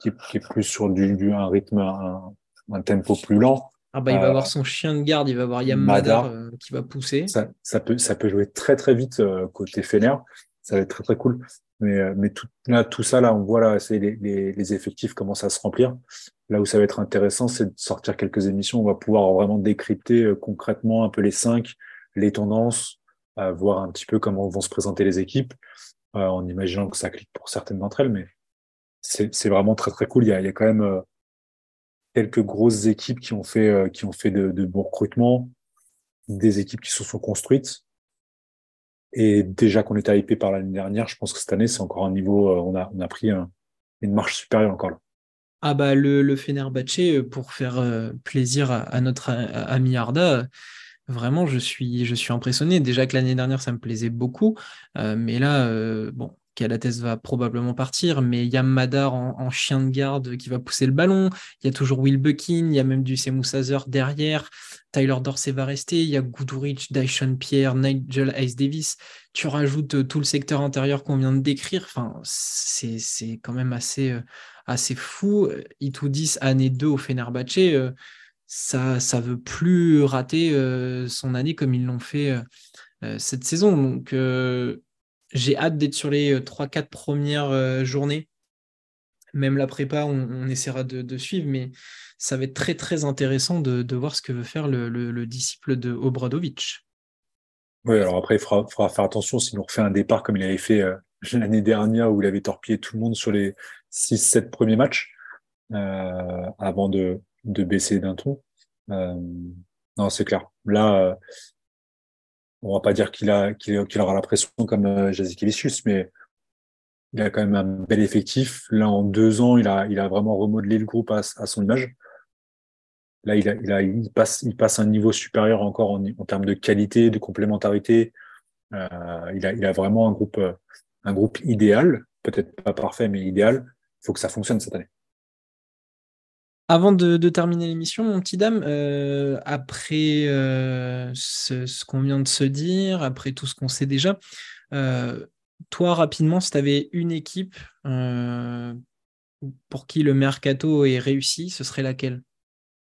qui, qui, est plus sur du, du un rythme un, un, tempo plus lent. Ah bah il va avoir son chien de garde, il va avoir Yamada qui va pousser. Ça, ça, peut ça peut jouer très très vite côté Fener. Ça va être très très cool. Mais mais tout là tout ça là on voit là c'est les, les, les effectifs commencent à se remplir. Là où ça va être intéressant, c'est de sortir quelques émissions. On va pouvoir vraiment décrypter concrètement un peu les cinq, les tendances, à voir un petit peu comment vont se présenter les équipes, euh, en imaginant que ça clique pour certaines d'entre elles, mais c'est vraiment très très cool. Il y a, quand même euh, quelques grosses équipes qui ont fait, euh, qui ont fait de, bons recrutements, des équipes qui se sont construites. Et déjà qu'on était hypé par l'année dernière, je pense que cette année, c'est encore un niveau, on a, on a pris une marche supérieure encore là. Ah bah le, le Fenerbahce, pour faire plaisir à notre ami Arda, Vraiment, je suis, je suis impressionné. Déjà que l'année dernière, ça me plaisait beaucoup. Euh, mais là, euh, bon, Calates va probablement partir, mais il y a Madar en, chien de garde qui va pousser le ballon. Il y a toujours Will Buckin, il y a même du Semu derrière. Tyler Dorsey va rester. Il y a Goodrich, Dyson Pierre, Nigel Ice Davis. Tu rajoutes euh, tout le secteur intérieur qu'on vient de décrire. Enfin, c'est quand même assez, euh, assez fou. Itoudis, année 2 au Fenerbahce, euh, ça ne veut plus rater son année comme ils l'ont fait cette saison. Donc, j'ai hâte d'être sur les 3-4 euh, premières euh, journées. Même la prépa, on, essaiera de, suivre, mais ça va être très très intéressant de, voir ce que veut faire le, disciple de Obradovic. Oui, alors après, il faudra, faire attention s'il nous refait un départ comme il avait fait euh, (laughs) l'année dernière où il avait torpillé tout le monde sur les 6-7 premiers matchs avant de, baisser d'un ton. non, c'est clair. Là, on va pas dire qu'il aura la pression comme euh, mais il a quand même un bel effectif. Là, en deux ans, il a, vraiment remodelé le groupe à, son image. Là, il, passe, un niveau supérieur encore en, termes de qualité, de complémentarité. Euh, il, a, il a vraiment un groupe, euh, un groupe idéal, peut-être pas parfait, mais idéal. Il faut que ça fonctionne cette année. Avant de, terminer l'émission, mon petit dame, euh, après euh, ce, qu'on vient de se dire, après tout ce qu'on sait déjà, euh, toi, rapidement, si tu avais une équipe pour qui le mercato est réussi, ce serait laquelle?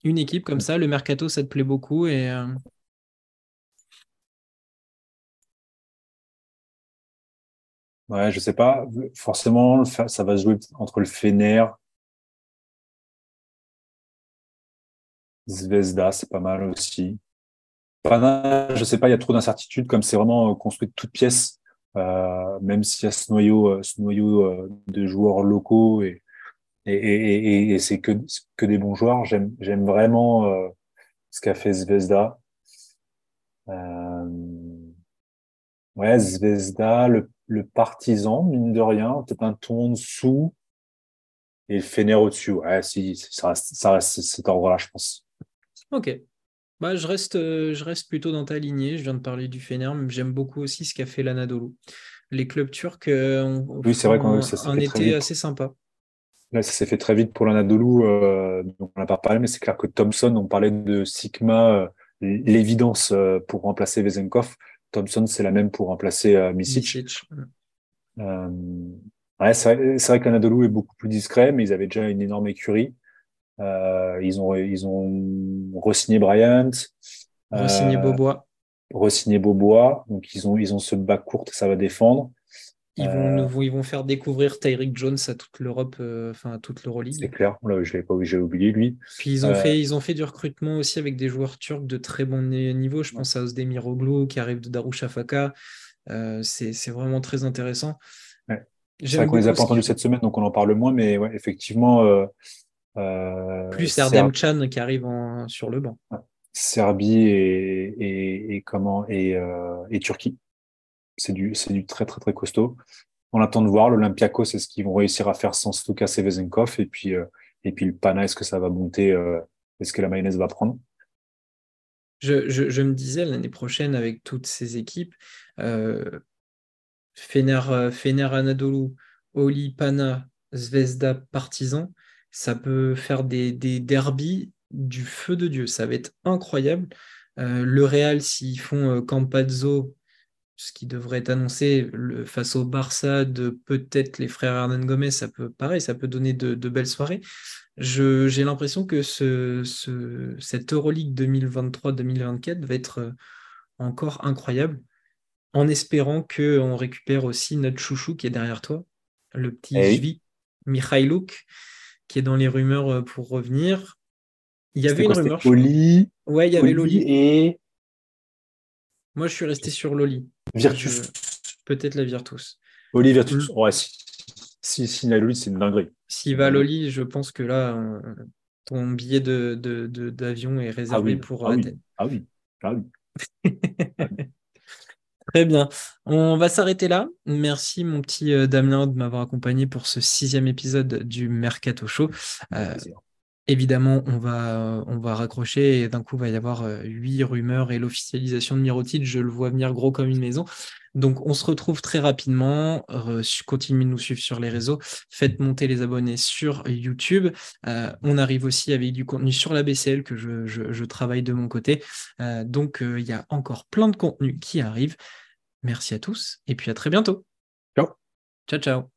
Une équipe comme ça, le mercato, ça te plaît beaucoup. Ouais, je sais pas. Forcément, ça va se jouer entre le Fener Zvezda, c'est pas mal aussi. Pana, je sais pas, il y a trop d'incertitudes, comme c'est vraiment euh, construit de toutes pièces, euh, même s'il y a ce noyau, euh, ce noyau de joueurs locaux et, et, et, et c'est que, que des bons joueurs. J'aime, j'aime vraiment ce qu'a fait Zvezda. ouais, Zvezda, le, le partisan, mine de rien, peut-être un ton en dessous et le Fener au-dessus. Ouais, si, ça reste, ça reste cet ordre-là, je pense. Ok. Bah, je, reste, euh, je reste plutôt dans ta lignée. Je viens de parler du Fener, mais j'aime beaucoup aussi ce qu'a fait l'Anadolu. Les clubs turcs euh, ont oui, c'est vrai qu'on un été assez sympa. Là, ça s'est fait très vite pour l'Anadolu. Euh, on n'a pas parlé, mais c'est clair que Thompson, on parlait de Sigma, l'évidence pour remplacer Vezenkov. Thompson, c'est la même pour remplacer Misic. ouais, c'est vrai, vrai que l'Anadolu est beaucoup plus discret, mais ils avaient déjà une énorme écurie. Euh, ils ont ils ont re-signé Bryant, re-signé euh, Bobois, re-signé Bobois. Donc ils ont ils ont ce bas court, ça va défendre. Ils vont, euh, ils vont faire découvrir Tyreek Jones à toute l'Europe, enfin à toute l'Euroleague. C'est clair, là, je l'ai pas j'ai oublié lui. Puis ils ont, fait, ils ont fait du recrutement aussi avec des joueurs turcs de très bon niveau. Je pense à Ozdemir Oglu qui arrive de Darushafaka. c'est vraiment très intéressant. Ouais. C'est vrai qu'on les a pas entendus cette semaine, donc on en parle moins, mais ouais, effectivement, euh, Plus Erdem Chan qui arrive sur le banc. Serbie et, et, comment et, euh, et Turquie. C'est du, c'est du très très très costaud. On attend de voir l'Olympiakos, c'est ce qu'ils vont réussir à faire sans Stuka Sevezenkov? Et puis euh, et puis le Pana, est-ce que ça va monter Est-ce que la mayonnaise va prendre? Je, je, je, me disais l'année prochaine avec toutes ces équipes, Fener, Fener Anadolu, Oli, Pana, Zvezda, Partizan, ça peut faire des, des derbies du feu de Dieu. Ça va être incroyable. Euh, le Real, s'ils font euh, Campazzo, ce qui devrait être annoncé face au Barça de peut-être les frères Hernan Gomez, ça peut, pareil, ça peut donner de, belles soirées. J'ai l'impression que ce, ce, cette Euroleague 2023-2024 va être euh, encore incroyable, en espérant qu'on récupère aussi notre chouchou qui est derrière toi, le petit hey. Jvi, Mikhailuk, qui est dans les rumeurs euh, pour revenir. Il y avait une rumeur. Oli. Ouais, il y avait Loli. Et. Moi, je suis resté sur Loli. Virtus. Peut-être la Virtus. Oli Virtus. Ouais, si, si, si la Loli, c'est une dinguerie. S'il va à Loli, je pense que là, euh, ton billet d'avion de, de, est réservé ah pour ah Athènes. Ah oui. Ah oui. (laughs) Très bien. On va s'arrêter là. Merci, mon petit euh, Damien, de m'avoir accompagné pour ce sixième épisode du Mercato Show. Euh, Évidemment, on va, on va raccrocher et d'un coup, il va y avoir huit rumeurs et l'officialisation de Mirotic. Je le vois venir gros comme une maison. Donc, on se retrouve très rapidement. continuez de nous suivre sur les réseaux. Faites monter les abonnés sur YouTube. on arrive aussi avec du contenu sur la BCL que je, travaille de mon côté. donc, il y a encore plein de contenu qui arrive. Merci à tous et puis à très bientôt. Ciao. Ciao, ciao.